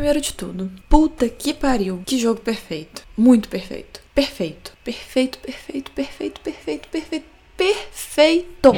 Primeiro de tudo, puta que pariu. Que jogo perfeito. Muito perfeito. Perfeito. Perfeito, perfeito, perfeito, perfeito, perfeito, perfeito.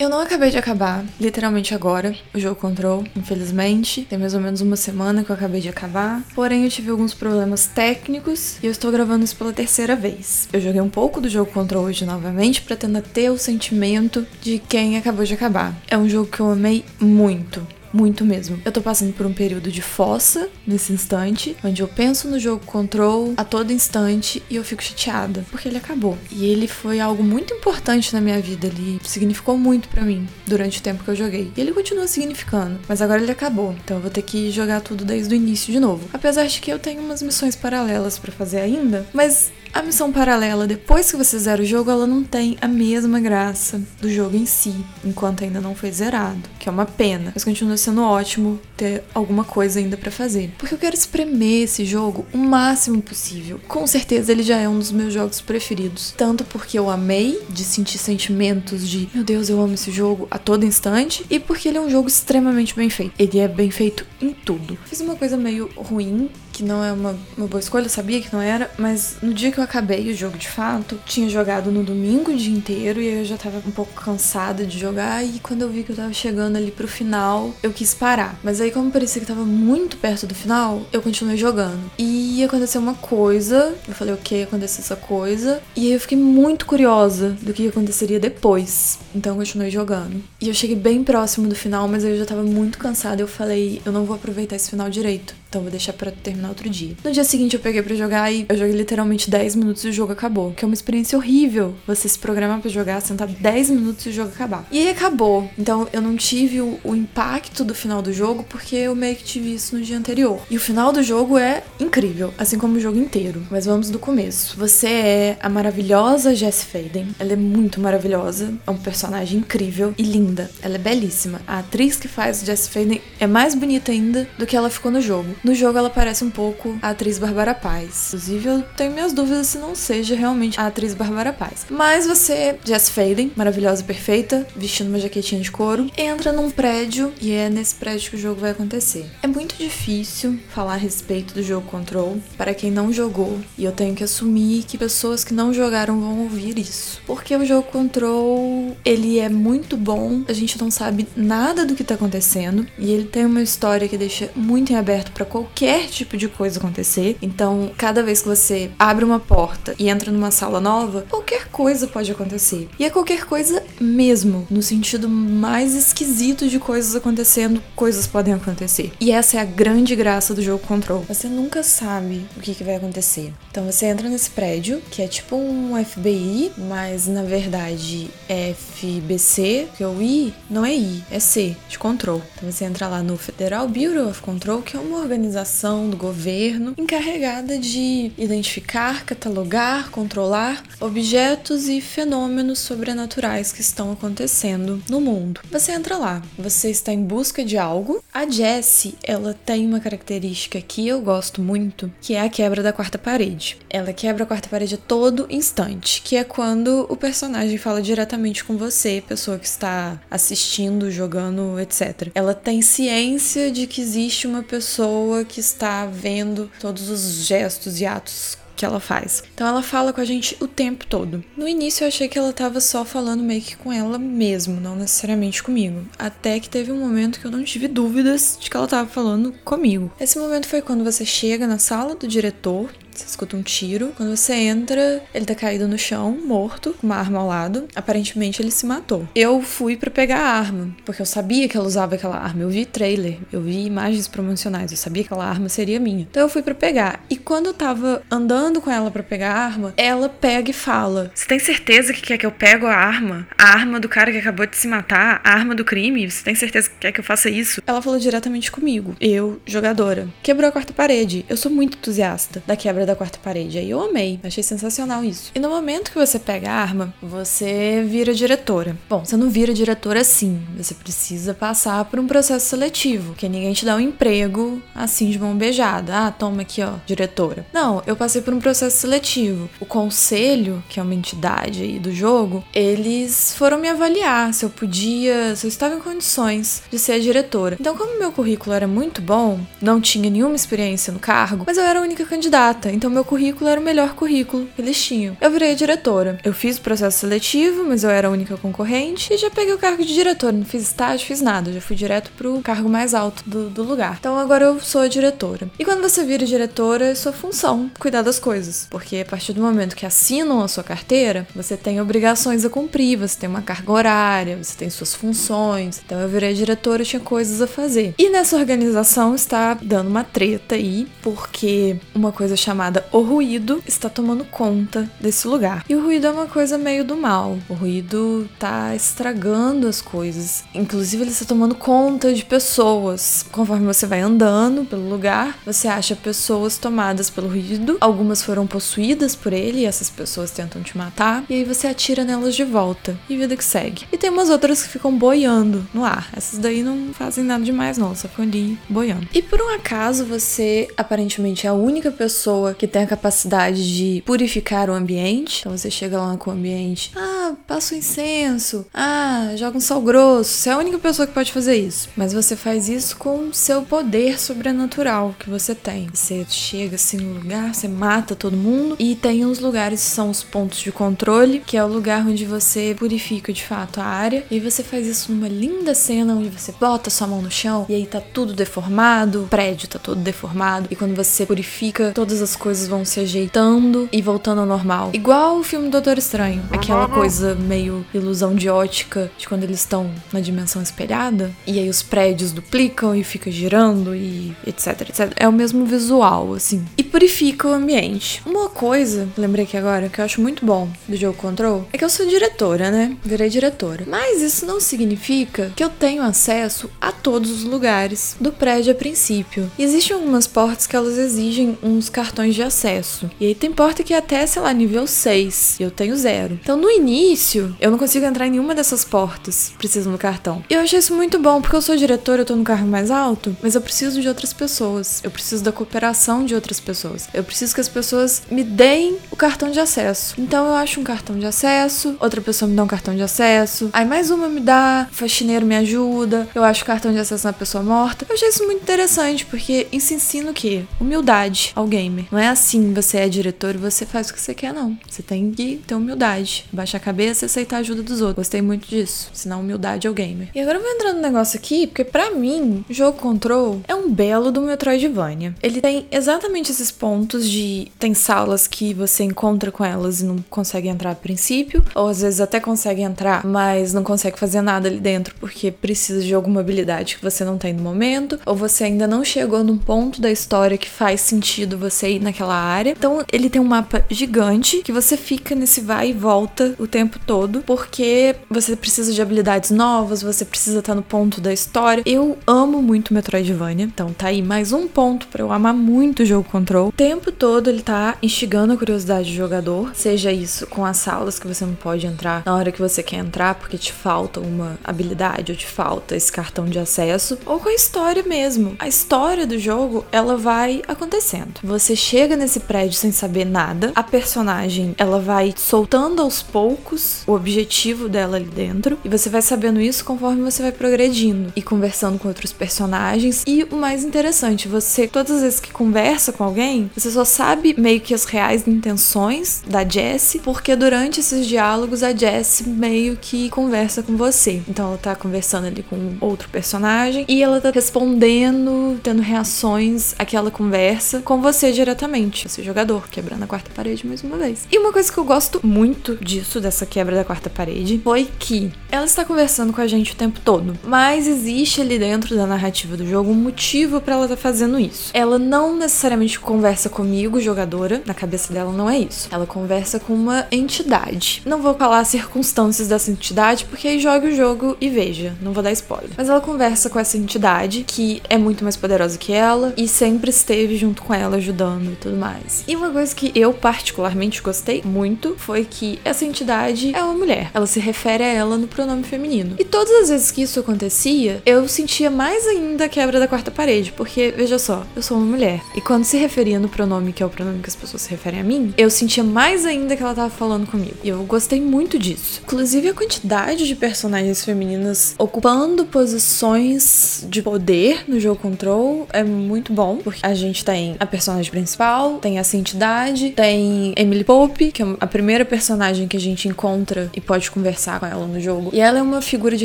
Eu não acabei de acabar, literalmente agora, o jogo Control, infelizmente. Tem mais ou menos uma semana que eu acabei de acabar. Porém, eu tive alguns problemas técnicos e eu estou gravando isso pela terceira vez. Eu joguei um pouco do jogo Control hoje novamente para tentar ter o sentimento de quem acabou de acabar. É um jogo que eu amei muito. Muito mesmo. Eu tô passando por um período de fossa nesse instante, onde eu penso no jogo Control a todo instante e eu fico chateada, porque ele acabou. E ele foi algo muito importante na minha vida, ele significou muito para mim durante o tempo que eu joguei. E ele continua significando, mas agora ele acabou, então eu vou ter que jogar tudo desde o início de novo. Apesar de que eu tenho umas missões paralelas para fazer ainda, mas a missão paralela, depois que você zera o jogo, ela não tem a mesma graça do jogo em si, enquanto ainda não foi zerado, que é uma pena. Mas continua sendo ótimo ter alguma coisa ainda para fazer, porque eu quero espremer esse jogo o máximo possível. Com certeza ele já é um dos meus jogos preferidos, tanto porque eu amei de sentir sentimentos de, meu Deus, eu amo esse jogo a todo instante, e porque ele é um jogo extremamente bem feito. Ele é bem feito em tudo. Fiz uma coisa meio ruim que não é uma, uma boa escolha, sabia que não era, mas no dia que eu acabei o jogo de fato, tinha jogado no domingo o dia inteiro e eu já tava um pouco cansada de jogar e quando eu vi que eu tava chegando ali pro final, eu quis parar. Mas aí como parecia que tava muito perto do final, eu continuei jogando. E aconteceu uma coisa, eu falei, ok, aconteceu essa coisa, e aí eu fiquei muito curiosa do que aconteceria depois. Então eu continuei jogando. E eu cheguei bem próximo do final, mas eu já tava muito cansada, eu falei, eu não vou aproveitar esse final direito. Então vou deixar para terminar outro dia. No dia seguinte eu peguei para jogar e eu joguei literalmente 10 minutos e o jogo acabou. Que é uma experiência horrível você se programar para jogar, sentar 10 minutos e o jogo acabar. E aí acabou. Então eu não tive o, o, impacto do final do jogo porque eu meio que tive isso no dia anterior. E o final do jogo é incrível, assim como o jogo inteiro. Mas vamos do começo. Você é a maravilhosa Jess Faden. Ela é muito maravilhosa, é um personagem incrível e linda. Ela é belíssima. A atriz que faz Jess Faden é mais bonita ainda do que ela ficou no jogo. No jogo ela parece um pouco a atriz Bárbara Paz. Inclusive eu tenho minhas dúvidas se não seja realmente a atriz Bárbara Paz. Mas você, Jess Faden, maravilhosa e perfeita, vestindo uma jaquetinha de couro, entra num prédio e é nesse prédio que o jogo vai acontecer. É muito difícil falar a respeito do jogo Control para quem não jogou e eu tenho que assumir que pessoas que não jogaram vão ouvir isso. Porque o jogo Control, ele é muito bom, a gente não sabe nada do que tá acontecendo e ele tem uma história que deixa muito em aberto para qualquer tipo de coisa acontecer. Então, cada vez que você abre uma porta e entra numa sala nova, qualquer coisa pode acontecer. E é qualquer coisa mesmo, no sentido mais esquisito de coisas acontecendo, coisas podem acontecer. E essa é a grande graça do jogo Control. Você nunca sabe o que, que vai acontecer. Então você entra nesse prédio, que é tipo um FBI, mas na verdade é FBC, que é o I não é I, é C, de control. Então você entra lá no Federal Bureau of Control, que é uma organização do governo encarregada de identificar, catalogar, controlar objetos e fenômenos sobrenaturais que estão acontecendo no mundo. Você entra lá, você está em busca de algo. A Jessie, ela tem uma característica que eu gosto muito, que é a quebra da quarta parede. Ela quebra a quarta parede a todo instante, que é quando o personagem fala diretamente com você, pessoa que está assistindo, jogando, etc. Ela tem ciência de que existe uma pessoa pessoa que está vendo todos os gestos e atos que ela faz. Então ela fala com a gente o tempo todo. No início eu achei que ela tava só falando meio que com ela mesmo, não necessariamente comigo. Até que teve um momento que eu não tive dúvidas de que ela tava falando comigo. Esse momento foi quando você chega na sala do diretor você escuta um tiro. Quando você entra, ele tá caído no chão, morto, com uma arma ao lado. Aparentemente ele se matou. Eu fui para pegar a arma, porque eu sabia que ela usava aquela arma. Eu vi trailer, eu vi imagens promocionais, eu sabia que aquela arma seria minha. Então eu fui para pegar. E quando eu tava andando com ela para pegar a arma, ela pega e fala: Você tem certeza que quer que eu pego a arma? A arma do cara que acabou de se matar? A arma do crime? Você tem certeza que quer que eu faça isso? Ela falou diretamente comigo. Eu, jogadora. Quebrou a quarta parede. Eu sou muito entusiasta da quebra da quarta parede. Aí eu amei, achei sensacional isso. E no momento que você pega a arma, você vira diretora. Bom, você não vira diretora assim, você precisa passar por um processo seletivo, que ninguém te dá um emprego assim de mão beijada. Ah, toma aqui, ó, diretora. Não, eu passei por um processo seletivo. O conselho, que é uma entidade aí do jogo, eles foram me avaliar se eu podia, se eu estava em condições de ser a diretora. Então, como meu currículo era muito bom, não tinha nenhuma experiência no cargo, mas eu era a única candidata, então meu currículo era o melhor currículo que eles tinham. Eu virei diretora. Eu fiz o processo seletivo, mas eu era a única concorrente e já peguei o cargo de diretora. Não fiz estágio, fiz nada. Já fui direto pro cargo mais alto do, do lugar. Então agora eu sou a diretora. E quando você vira diretora, é sua função cuidar das coisas. Porque a partir do momento que assinam a sua carteira, você tem obrigações a cumprir, você tem uma carga horária, você tem suas funções. Então eu virei diretora, eu tinha coisas a fazer. E nessa organização está dando uma treta aí, porque uma coisa chamada o ruído está tomando conta desse lugar. E o ruído é uma coisa meio do mal. O ruído tá estragando as coisas. Inclusive, ele está tomando conta de pessoas. Conforme você vai andando pelo lugar, você acha pessoas tomadas pelo ruído. Algumas foram possuídas por ele e essas pessoas tentam te matar. E aí você atira nelas de volta. E vida que segue. E tem umas outras que ficam boiando no ar. Essas daí não fazem nada demais, não. Só ficam ali boiando. E por um acaso, você aparentemente é a única pessoa que tem a capacidade de purificar o ambiente. Então você chega lá com o ambiente. Ah, passa o incenso. Ah, joga um sal grosso. Você é a única pessoa que pode fazer isso. Mas você faz isso com seu poder sobrenatural que você tem. Você chega assim no lugar, você mata todo mundo. E tem uns lugares que são os pontos de controle, que é o lugar onde você purifica de fato a área. E você faz isso numa linda cena onde você bota sua mão no chão e aí tá tudo deformado, o prédio tá todo deformado. E quando você purifica, todas as coisas vão se ajeitando e voltando ao normal. Igual o filme Doutor Estranho, aquela coisa meio ilusão de ótica de quando eles estão na dimensão espelhada e aí os prédios duplicam e fica girando e etc, etc. É o mesmo visual, assim. E purifica o ambiente. Uma coisa, lembrei aqui agora, que eu acho muito bom do jogo Control, é que eu sou diretora, né? Virei diretora. Mas isso não significa que eu tenho acesso a todos os lugares do prédio a princípio. Existem algumas portas que elas exigem uns cartões de acesso. E aí tem porta que é até, sei lá, nível 6. E eu tenho zero. Então no início, eu não consigo entrar em nenhuma dessas portas precisando do cartão. E eu achei isso muito bom, porque eu sou diretora, eu tô no carro mais alto, mas eu preciso de outras pessoas. Eu preciso da cooperação de outras pessoas. Eu preciso que as pessoas me deem o cartão de acesso. Então eu acho um cartão de acesso, outra pessoa me dá um cartão de acesso, aí mais uma me dá, faxineiro me ajuda, eu acho cartão de acesso na pessoa morta. Eu achei isso muito interessante, porque isso ensina o quê? Humildade ao gamer. Não é assim, você é diretor e você faz o que você quer, não. Você tem que ter humildade, baixar a cabeça e aceitar a ajuda dos outros. Gostei muito disso. Ensinar humildade ao gamer. E agora eu vou entrar no negócio aqui, porque para mim, o jogo Control é um belo do Metroidvania. Ele tem exatamente esses pontos de. Tem salas que você encontra com elas e não consegue entrar a princípio, ou às vezes até consegue entrar, mas não consegue fazer nada ali dentro porque precisa de alguma habilidade que você não tem no momento, ou você ainda não chegou num ponto da história que faz sentido você ir naquela área. Então ele tem um mapa gigante que você fica nesse vai e volta o tempo todo, porque você precisa de habilidades novas, você precisa estar no ponto da história. Eu amo muito Metroidvania, então tá aí mais um ponto para eu amar muito o jogo Control. O tempo todo ele tá instigando a curiosidade do jogador, seja isso com as salas que você não pode entrar na hora que você quer entrar porque te falta uma habilidade ou te falta esse cartão de acesso, ou com a história mesmo. A história do jogo, ela vai acontecendo. Você chega nesse prédio sem saber nada, a personagem, ela vai soltando aos poucos o objetivo dela ali dentro, e você vai sabendo isso conforme você vai progredindo e conversando com outros personagens. E o mais interessante, você, todas as vezes que conversa com alguém, você só sabe meio que as reais intenções da Jessie, porque durante esses diálogos a Jessie meio que conversa com você. Então ela tá conversando ali com outro personagem e ela tá respondendo, tendo reações àquela conversa com você diretamente, você jogador, quebrando a quarta parede mais uma vez. E uma coisa que eu gosto muito disso, dessa quebra da quarta parede, foi que ela está conversando com a gente o tempo todo, mas existe ali dentro da narrativa do jogo um motivo para ela estar tá fazendo isso. Ela não necessariamente conversa comigo, jogadora, na cabeça dela não é isso. Ela conversa com uma entidade. Não vou falar as circunstâncias dessa entidade, porque aí jogue o jogo e veja, não vou dar spoiler. Mas ela conversa com essa entidade que é muito mais poderosa que ela e sempre esteve junto com ela ajudando e tudo mais. E uma coisa que eu particularmente gostei muito foi que essa entidade é uma mulher. Ela se refere a ela no pronome feminino. E todas as vezes que isso acontecia, eu sentia mais ainda a quebra da quarta parede, porque veja só, eu sou uma mulher. E quando se referia no pronome que é o pronome que as pessoas se referem a mim, eu sentia mais ainda que ela tava falando comigo. E eu gostei muito disso. Inclusive a quantidade de personagens femininas ocupando posições de poder no jogo Control é muito bom, porque a gente tem a personagem principal, tem essa entidade, tem Emily Pope, que é a primeira personagem que a gente encontra e pode conversar com ela no jogo. E ela é uma figura de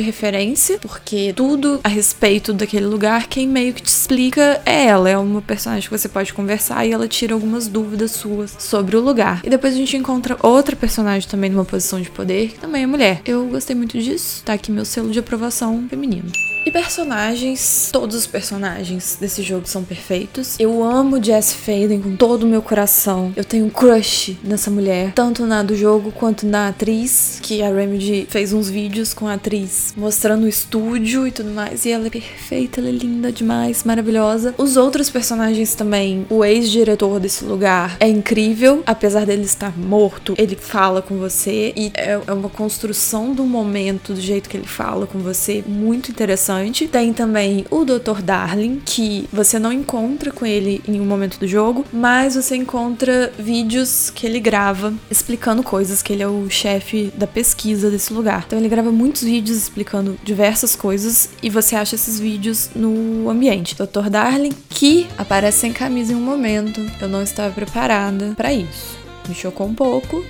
referência, porque tudo a respeito daquele lugar, quem meio que te explica é ela. É uma personagem que você pode conversar e ela tira algumas dúvidas suas sobre o lugar. E depois a gente encontra outra personagem também numa posição de poder, que também é mulher. Eu gostei muito disso. Tá aqui meu selo de aprovação feminino. E personagens, todos os personagens desse jogo são perfeitos. Eu amo Jess Faden com todo o meu coração. Eu tenho um crush nessa mulher, tanto na do jogo quanto na atriz, que a Remedy fez uns vídeos com a atriz mostrando o estúdio e tudo mais. E ela é perfeita, ela é linda demais, maravilhosa. Os outros personagens também, o ex-diretor desse lugar é incrível, apesar dele estar morto, ele fala com você e é, é uma construção do momento, do jeito que ele fala com você, muito interessante interessante. Tem também o Dr. Darling, que você não encontra com ele em um momento do jogo, mas você encontra vídeos que ele grava explicando coisas, que ele é o chefe da pesquisa desse lugar. Então ele grava muitos vídeos explicando diversas coisas e você acha esses vídeos no ambiente. Dr. Darling, que aparece sem camisa em um momento. Eu não estava preparada para isso. Me chocou um pouco.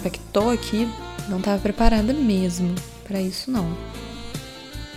Impactou aqui. Não estava preparada mesmo para isso não.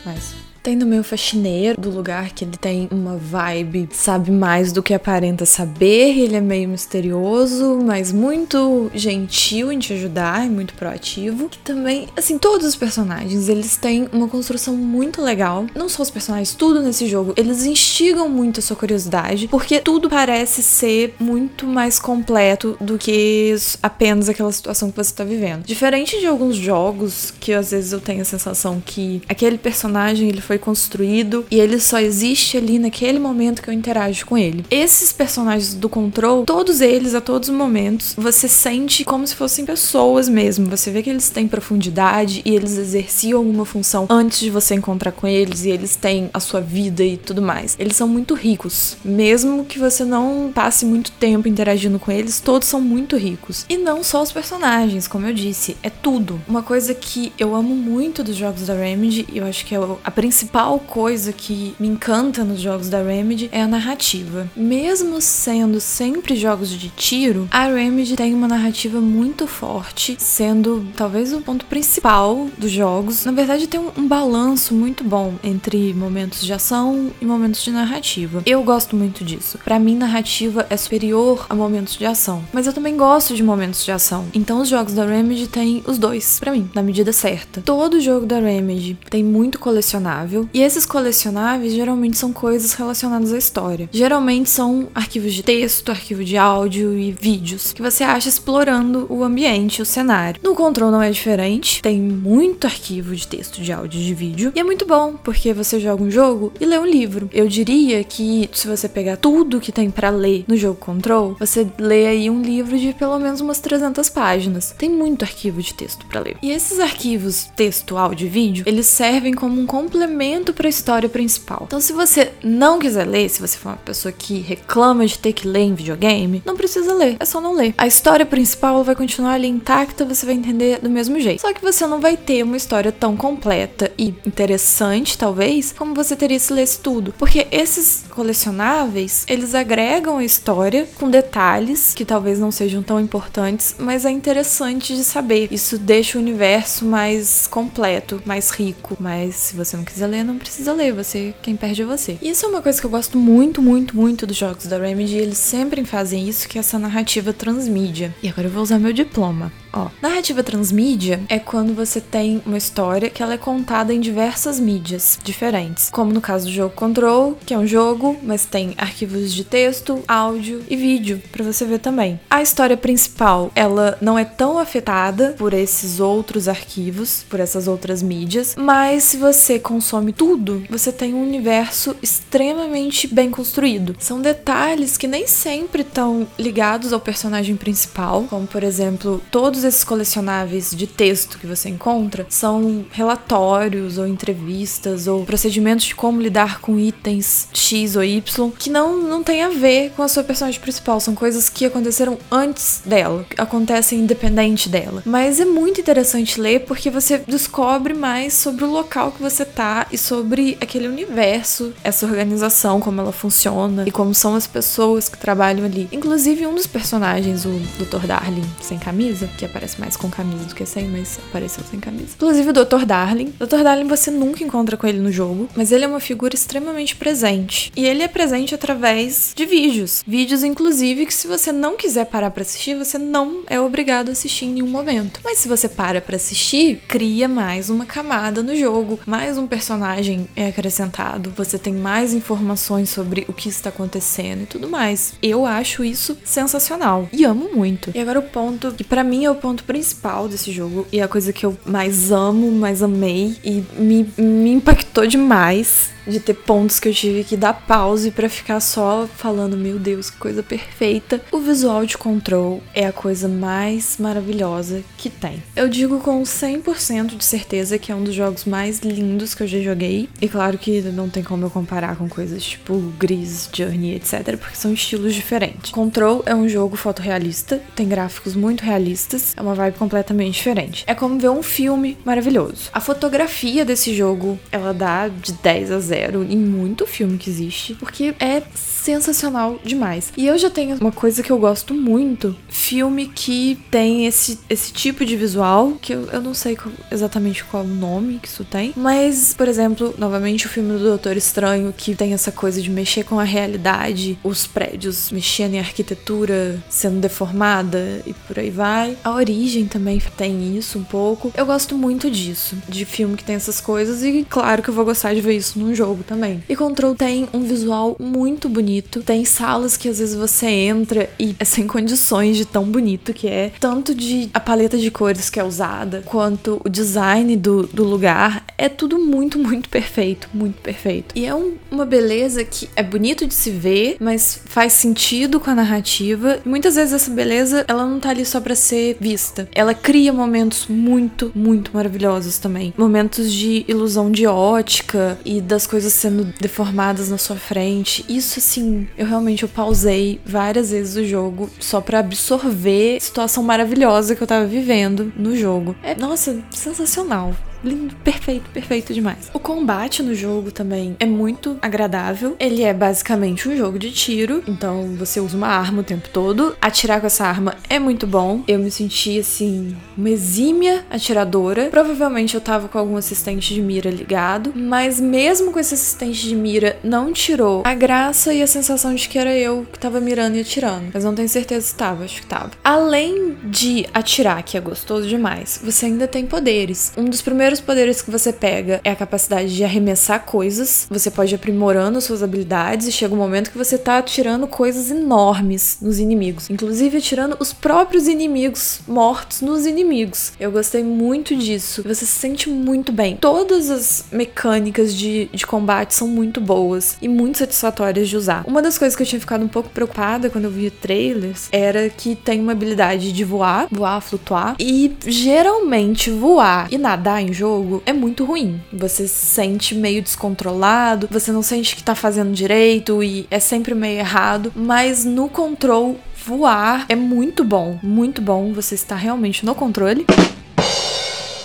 Mas tem também o faxineiro do lugar, que ele tem uma vibe, sabe mais do que aparenta saber. Ele é meio misterioso, mas muito gentil em te ajudar e muito proativo. Que também, assim, todos os personagens, eles têm uma construção muito legal. Não só os personagens, tudo nesse jogo, eles instigam muito a sua curiosidade, porque tudo parece ser muito mais completo do que apenas aquela situação que você tá vivendo. Diferente de alguns jogos que às vezes eu tenho a sensação que aquele personagem ele foi foi construído e ele só existe ali naquele momento que eu interajo com ele. Esses personagens do Control, todos eles, a todos os momentos, você sente como se fossem pessoas mesmo. Você vê que eles têm profundidade e eles exerciam alguma função antes de você encontrar com eles e eles têm a sua vida e tudo mais. Eles são muito ricos. Mesmo que você não passe muito tempo interagindo com eles, todos são muito ricos. E não só os personagens, como eu disse, é tudo. Uma coisa que eu amo muito dos jogos da Remedy, e eu acho que é a principal principal coisa que me encanta nos jogos da Remedy é a narrativa. Mesmo sendo sempre jogos de tiro, a Remedy tem uma narrativa muito forte, sendo talvez o ponto principal dos jogos. Na verdade, tem um, um balanço muito bom entre momentos de ação e momentos de narrativa. Eu gosto muito disso. Para mim, narrativa é superior a momentos de ação, mas eu também gosto de momentos de ação. Então, os jogos da Remedy têm os dois para mim, na medida certa. Todo jogo da Remedy tem muito colecionável colecionável, e esses colecionáveis geralmente são coisas relacionadas à história. Geralmente são arquivos de texto, arquivo de áudio e vídeos que você acha explorando o ambiente, o cenário. No Control não é diferente, tem muito arquivo de texto, de áudio, de vídeo, e é muito bom porque você joga um jogo e lê um livro. Eu diria que se você pegar tudo que tem para ler no jogo Control, você lê aí um livro de pelo menos umas 300 páginas. Tem muito arquivo de texto para ler. E esses arquivos, texto, áudio e vídeo, eles servem como um complemento complemento para a história principal. Então, se você não quiser ler, se você for uma pessoa que reclama de ter que ler em videogame, não precisa ler, é só não ler. A história principal vai continuar ali intacta, você vai entender do mesmo jeito. Só que você não vai ter uma história tão completa e interessante, talvez, como você teria se lesse tudo. Porque esses colecionáveis, eles agregam a história com detalhes que talvez não sejam tão importantes, mas é interessante de saber. Isso deixa o universo mais completo, mais rico. Mas se você não quiser ler, ler, não precisa ler, você quem perde é você. Isso é uma coisa que eu gosto muito, muito, muito dos jogos da Remedy, eles sempre fazem isso, que é essa narrativa transmídia. E agora eu vou usar meu diploma. Ó, narrativa transmídia é quando você tem uma história que ela é contada em diversas mídias diferentes, como no caso do jogo Control, que é um jogo, mas tem arquivos de texto, áudio e vídeo para você ver também. A história principal, ela não é tão afetada por esses outros arquivos, por essas outras mídias, mas se você consome tudo, você tem um universo extremamente bem construído. São detalhes que nem sempre estão ligados ao personagem principal, como por exemplo, todos esses colecionáveis de texto que você encontra são relatórios ou entrevistas ou procedimentos de como lidar com itens X ou Y que não, não tem a ver com a sua personagem principal, são coisas que aconteceram antes dela, acontecem independente dela. Mas é muito interessante ler porque você descobre mais sobre o local que você tá e sobre aquele universo, essa organização, como ela funciona e como são as pessoas que trabalham ali. Inclusive, um dos personagens, o Dr. Darling, sem camisa, que aparece mais com camisa do que sem, mas apareceu sem camisa. Inclusive, o Dr. Darling. Dr. Darling você nunca encontra com ele no jogo, mas ele é uma figura extremamente presente. E ele é presente através de vídeos. Vídeos, inclusive, que se você não quiser parar para assistir, você não é obrigado a assistir em nenhum momento. Mas se você para para assistir, cria mais uma camada no jogo, mais um personagem é acrescentado. Você tem mais informações sobre o que está acontecendo e tudo mais. Eu acho isso sensacional e amo muito. E agora o ponto que para mim é o ponto principal desse jogo e a coisa que eu mais amo, mais amei e me, me impactou demais de ter pontos que eu tive que dar pause para ficar só falando, meu Deus, que coisa perfeita. O visual de Control é a coisa mais maravilhosa que tem. Eu digo com 100% de certeza que é um dos jogos mais lindos que eu já joguei. E claro que não tem como eu comparar com coisas tipo Gris, Journey, etc, porque são estilos diferentes. Control é um jogo fotorrealista, tem gráficos muito realistas, é uma vibe completamente diferente. É como ver um filme maravilhoso. A fotografia desse jogo, ela dá de 10 a 0 zero em muito filme que existe, porque é sensacional demais. E eu já tenho uma coisa que eu gosto muito: filme que tem esse, esse tipo de visual, que eu, eu não sei qual, exatamente qual o nome que isso tem, mas, por exemplo, novamente o filme do Doutor Estranho, que tem essa coisa de mexer com a realidade, os prédios mexendo em arquitetura sendo deformada e por aí vai. A origem também tem isso um pouco. Eu gosto muito disso, de filme que tem essas coisas, e claro que eu vou gostar de ver isso num jogo também. E Control tem um visual muito bonito. Tem salas que às vezes você entra e é sem condições de tão bonito que é. Tanto de a paleta de cores que é usada, quanto o design do, do lugar. É tudo muito, muito perfeito. Muito perfeito. E é um, uma beleza que é bonito de se ver, mas faz sentido com a narrativa. Muitas vezes essa beleza, ela não tá ali só pra ser vista. Ela cria momentos muito, muito maravilhosos também. Momentos de ilusão de ótica e das coisas sendo deformadas na sua frente. Isso, assim, eu realmente eu pausei várias vezes o jogo só para absorver a situação maravilhosa que eu tava vivendo no jogo. É, nossa, sensacional. Lindo, perfeito, perfeito demais. O combate no jogo também é muito agradável. Ele é basicamente um jogo de tiro, então você usa uma arma o tempo todo. Atirar com essa arma é muito bom. Eu me senti assim, uma exímia atiradora. Provavelmente eu tava com algum assistente de mira ligado, mas mesmo com esse assistente de mira, não tirou a graça e a sensação de que era eu que tava mirando e atirando. Mas não tenho certeza se tava, acho que tava. Além de atirar, que é gostoso demais, você ainda tem poderes. Um dos primeiros primeiros poderes que você pega é a capacidade de arremessar coisas. Você pode ir aprimorando suas habilidades e chega um momento que você tá atirando coisas enormes nos inimigos, inclusive atirando os próprios inimigos mortos nos inimigos. Eu gostei muito disso. Você se sente muito bem. Todas as mecânicas de, de combate são muito boas e muito satisfatórias de usar. Uma das coisas que eu tinha ficado um pouco preocupada quando eu vi trailers era que tem uma habilidade de voar, voar, flutuar, e geralmente voar e nadar em jogo é muito ruim. Você se sente meio descontrolado, você não sente que tá fazendo direito e é sempre meio errado, mas no control voar é muito bom, muito bom. Você está realmente no controle.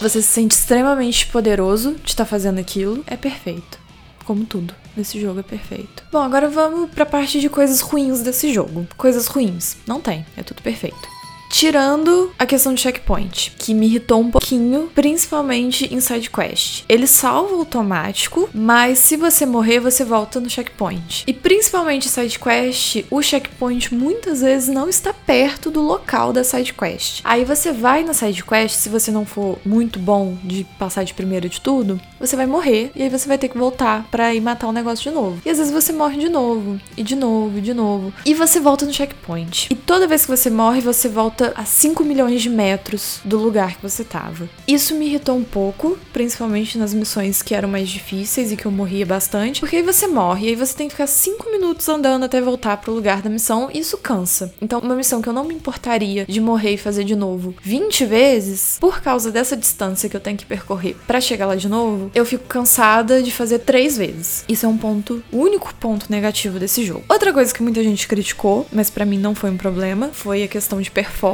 Você se sente extremamente poderoso de estar tá fazendo aquilo. É perfeito. Como tudo nesse jogo é perfeito. Bom, agora vamos pra parte de coisas ruins desse jogo. Coisas ruins. Não tem, é tudo perfeito. Tirando a questão de checkpoint, que me irritou um pouquinho, principalmente em side quest. Ele salva automático, mas se você morrer, você volta no checkpoint. E principalmente side quest, o checkpoint muitas vezes não está perto do local da side quest. Aí você vai na side quest, se você não for muito bom de passar de primeiro de tudo, você vai morrer e aí você vai ter que voltar para ir matar o negócio de novo. E às vezes você morre de novo, e de novo, e de novo. E você volta no checkpoint. E toda vez que você morre, você volta a 5 milhões de metros do lugar que você tava. Isso me irritou um pouco, principalmente nas missões que eram mais difíceis e que eu morria bastante, porque aí você morre e aí você tem que ficar 5 minutos andando até voltar pro lugar da missão e isso cansa. Então, uma missão que eu não me importaria de morrer e fazer de novo 20 vezes, por causa dessa distância que eu tenho que percorrer para chegar lá de novo, eu fico cansada de fazer três vezes. Isso é um ponto, o único ponto negativo desse jogo. Outra coisa que muita gente criticou, mas para mim não foi um problema, foi a questão de performance.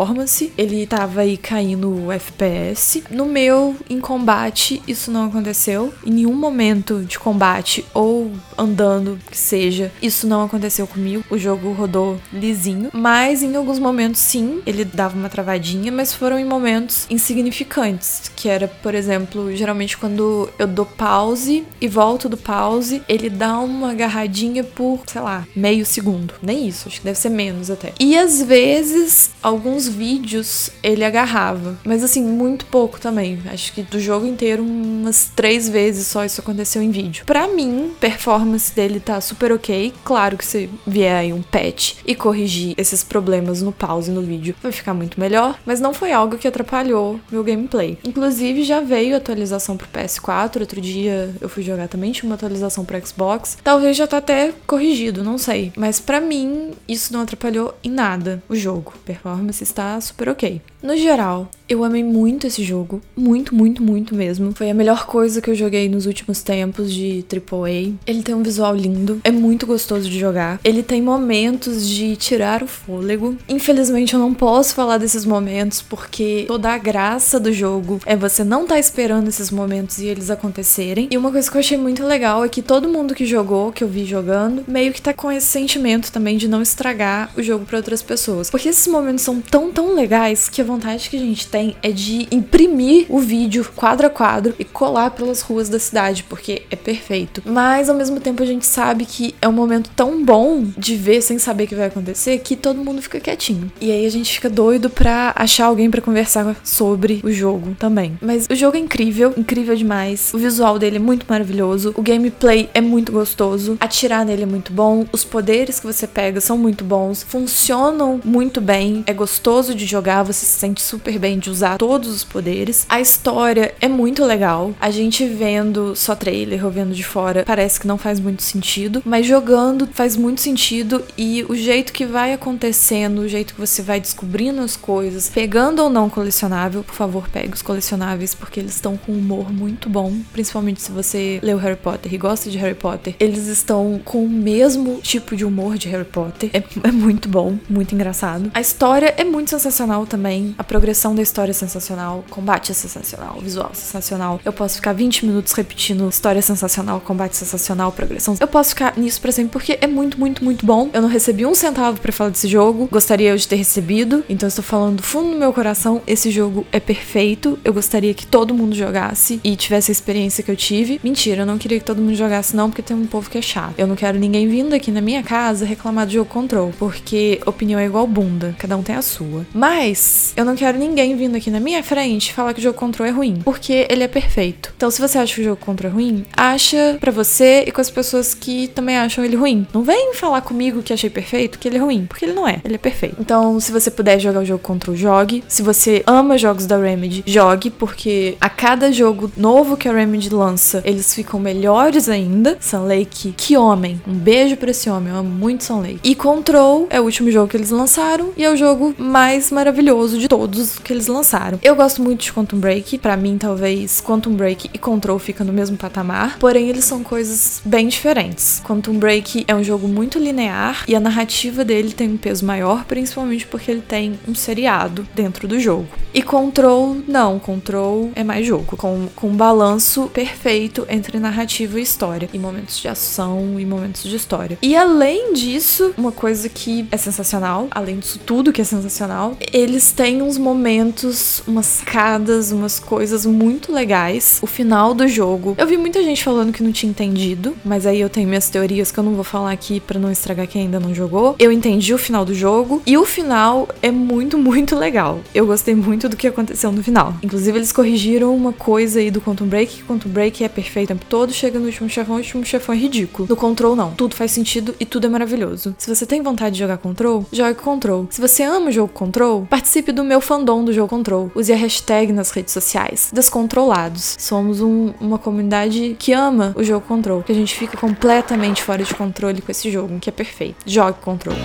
Ele tava aí caindo o FPS. No meu, em combate, isso não aconteceu. Em nenhum momento de combate ou andando, que seja, isso não aconteceu comigo. O jogo rodou lisinho, mas em alguns momentos sim, ele dava uma travadinha, mas foram em momentos insignificantes, que era, por exemplo, geralmente quando eu dou pause e volto do pause, ele dá uma agarradinha por, sei lá, meio segundo. Nem isso, acho que deve ser menos até. E às vezes, alguns vídeos ele agarrava, mas assim, muito pouco também. Acho que do jogo inteiro, umas três vezes só isso aconteceu em vídeo. Para mim, performance dele tá super ok. Claro que se vier aí um patch e corrigir esses problemas no pause no vídeo, vai ficar muito melhor, mas não foi algo que atrapalhou meu gameplay. Inclusive, já veio atualização pro PS4, outro dia eu fui jogar também, tinha uma atualização pro Xbox. Talvez já tá até corrigido, não sei. Mas para mim, isso não atrapalhou em nada o jogo. Performance está super ok. No geral, eu amei muito esse jogo. Muito, muito, muito mesmo. Foi a melhor coisa que eu joguei nos últimos tempos de AAA. Ele tem um visual lindo. É muito gostoso de jogar. Ele tem momentos de tirar o fôlego. Infelizmente, eu não posso falar desses momentos porque toda a graça do jogo é você não tá esperando esses momentos e eles acontecerem. E uma coisa que eu achei muito legal é que todo mundo que jogou, que eu vi jogando, meio que tá com esse sentimento também de não estragar o jogo para outras pessoas. Porque esses momentos são tão, tão legais que vontade que a gente tem é de imprimir o vídeo quadro a quadro e colar pelas ruas da cidade, porque é perfeito. Mas ao mesmo tempo a gente sabe que é um momento tão bom de ver sem saber o que vai acontecer que todo mundo fica quietinho. E aí a gente fica doido pra achar alguém para conversar sobre o jogo também. Mas o jogo é incrível, incrível demais. O visual dele é muito maravilhoso, o gameplay é muito gostoso, atirar nele é muito bom, os poderes que você pega são muito bons, funcionam muito bem, é gostoso de jogar, você sente super bem de usar todos os poderes. A história é muito legal. A gente vendo só trailer ou vendo de fora parece que não faz muito sentido, mas jogando faz muito sentido e o jeito que vai acontecendo, o jeito que você vai descobrindo as coisas, pegando ou não colecionável, por favor, pegue os colecionáveis porque eles estão com um humor muito bom, principalmente se você leu Harry Potter e gosta de Harry Potter. Eles estão com o mesmo tipo de humor de Harry Potter. É, é muito bom, muito engraçado. A história é muito sensacional também. A progressão da história é sensacional, combate é sensacional, visual é sensacional. Eu posso ficar 20 minutos repetindo história sensacional, combate sensacional, progressão. Eu posso ficar nisso pra sempre porque é muito, muito, muito bom. Eu não recebi um centavo para falar desse jogo. Gostaria eu de ter recebido. Então estou falando do fundo do meu coração. Esse jogo é perfeito. Eu gostaria que todo mundo jogasse e tivesse a experiência que eu tive. Mentira, eu não queria que todo mundo jogasse, não, porque tem um povo que é chato. Eu não quero ninguém vindo aqui na minha casa reclamar do jogo Control, porque opinião é igual bunda. Cada um tem a sua. Mas eu não quero ninguém vindo aqui na minha frente falar que o jogo Control é ruim, porque ele é perfeito. Então, se você acha que o jogo Control é ruim, acha pra você e com as pessoas que também acham ele ruim. Não vem falar comigo que achei perfeito, que ele é ruim, porque ele não é. Ele é perfeito. Então, se você puder jogar o jogo Control, jogue. Se você ama jogos da Remedy, jogue, porque a cada jogo novo que a Remedy lança, eles ficam melhores ainda. Sun Lake, que homem. Um beijo pra esse homem, eu amo muito Sun Lake. E Control é o último jogo que eles lançaram e é o jogo mais maravilhoso de todos que eles lançaram. Eu gosto muito de Quantum Break, para mim talvez Quantum Break e Control ficam no mesmo patamar, porém eles são coisas bem diferentes. Quantum Break é um jogo muito linear e a narrativa dele tem um peso maior, principalmente porque ele tem um seriado dentro do jogo. E Control, não, Control é mais jogo, com, com um balanço perfeito entre narrativa e história, e momentos de ação e momentos de história. E além disso, uma coisa que é sensacional, além disso tudo que é sensacional, eles têm uns momentos, umas sacadas, umas coisas muito legais. O final do jogo, eu vi muita gente falando que não tinha entendido, mas aí eu tenho minhas teorias que eu não vou falar aqui para não estragar quem ainda não jogou. Eu entendi o final do jogo e o final é muito, muito legal. Eu gostei muito do que aconteceu no final. Inclusive, eles corrigiram uma coisa aí do Quantum Break, que Quantum Break é perfeito o tempo todo, chega no último chefão, o último chefão é ridículo. No Control, não. Tudo faz sentido e tudo é maravilhoso. Se você tem vontade de jogar Control, jogue Control. Se você ama o jogo Control, participe do meu fandom do jogo Control. Use a hashtag nas redes sociais. Descontrolados. Somos um, uma comunidade que ama o jogo Control, que a gente fica completamente fora de controle com esse jogo, que é perfeito. Jogue Control.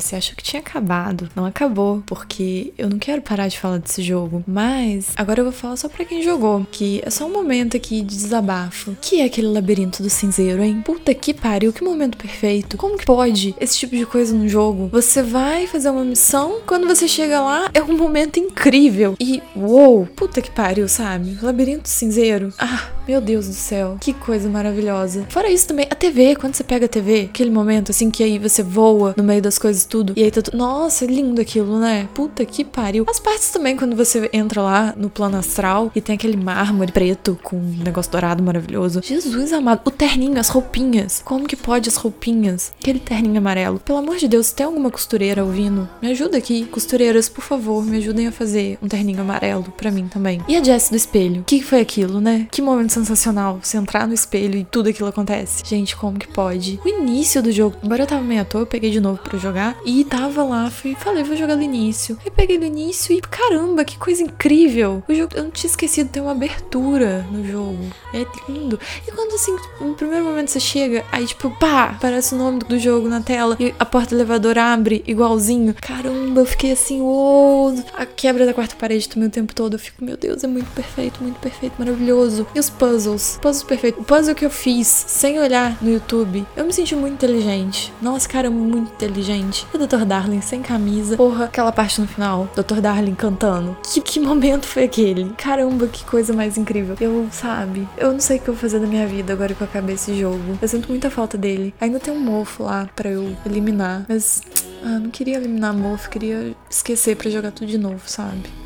Você achou que tinha acabado. Não acabou, porque eu não quero parar de falar desse jogo. Mas agora eu vou falar só pra quem jogou, que é só um momento aqui de desabafo. Que é aquele labirinto do cinzeiro, hein? Puta que pariu, que momento perfeito. Como que pode esse tipo de coisa no jogo? Você vai fazer uma missão, quando você chega lá, é um momento incrível. E, uou, puta que pariu, sabe? Labirinto cinzeiro. Ah, meu Deus do céu, que coisa maravilhosa. Fora isso também, a TV, quando você pega a TV, aquele momento assim que aí você voa no meio das coisas tudo. E aí tá tudo. Nossa, é lindo aquilo, né? Puta que pariu. As partes também, quando você entra lá no plano astral e tem aquele mármore preto com um negócio dourado maravilhoso. Jesus amado. O terninho, as roupinhas. Como que pode as roupinhas? Aquele terninho amarelo. Pelo amor de Deus, tem alguma costureira ouvindo, me ajuda aqui. Costureiras, por favor, me ajudem a fazer um terninho amarelo para mim também. E a Jess do espelho? O que foi aquilo, né? Que momento sensacional. Você entrar no espelho e tudo aquilo acontece. Gente, como que pode? O início do jogo. Embora eu tava meio à toa, eu peguei de novo para jogar. E tava lá, fui, falei, vou jogar do início. Aí peguei do início e caramba, que coisa incrível. O jogo, eu não tinha esquecido, tem uma abertura no jogo. É lindo. E quando assim, no primeiro momento você chega, aí tipo, pá, aparece o nome do jogo na tela e a porta do elevador abre igualzinho. Caramba, eu fiquei assim, uou, a quebra da quarta parede também o tempo todo. Eu fico, meu Deus, é muito perfeito, muito perfeito, maravilhoso. E os puzzles perfeitos. O puzzle que eu fiz sem olhar no YouTube, eu me senti muito inteligente. Nossa, cara, muito inteligente. E o Dr. Darling sem camisa. Porra, aquela parte no final, Dr. Darling cantando. Que, que momento foi aquele? Caramba, que coisa mais incrível. Eu, sabe, eu não sei o que eu vou fazer da minha vida agora que eu acabei esse jogo. Eu sinto muita falta dele. Ainda tem um mofo lá para eu eliminar, mas ah, não queria eliminar mofo, queria esquecer para jogar tudo de novo, sabe?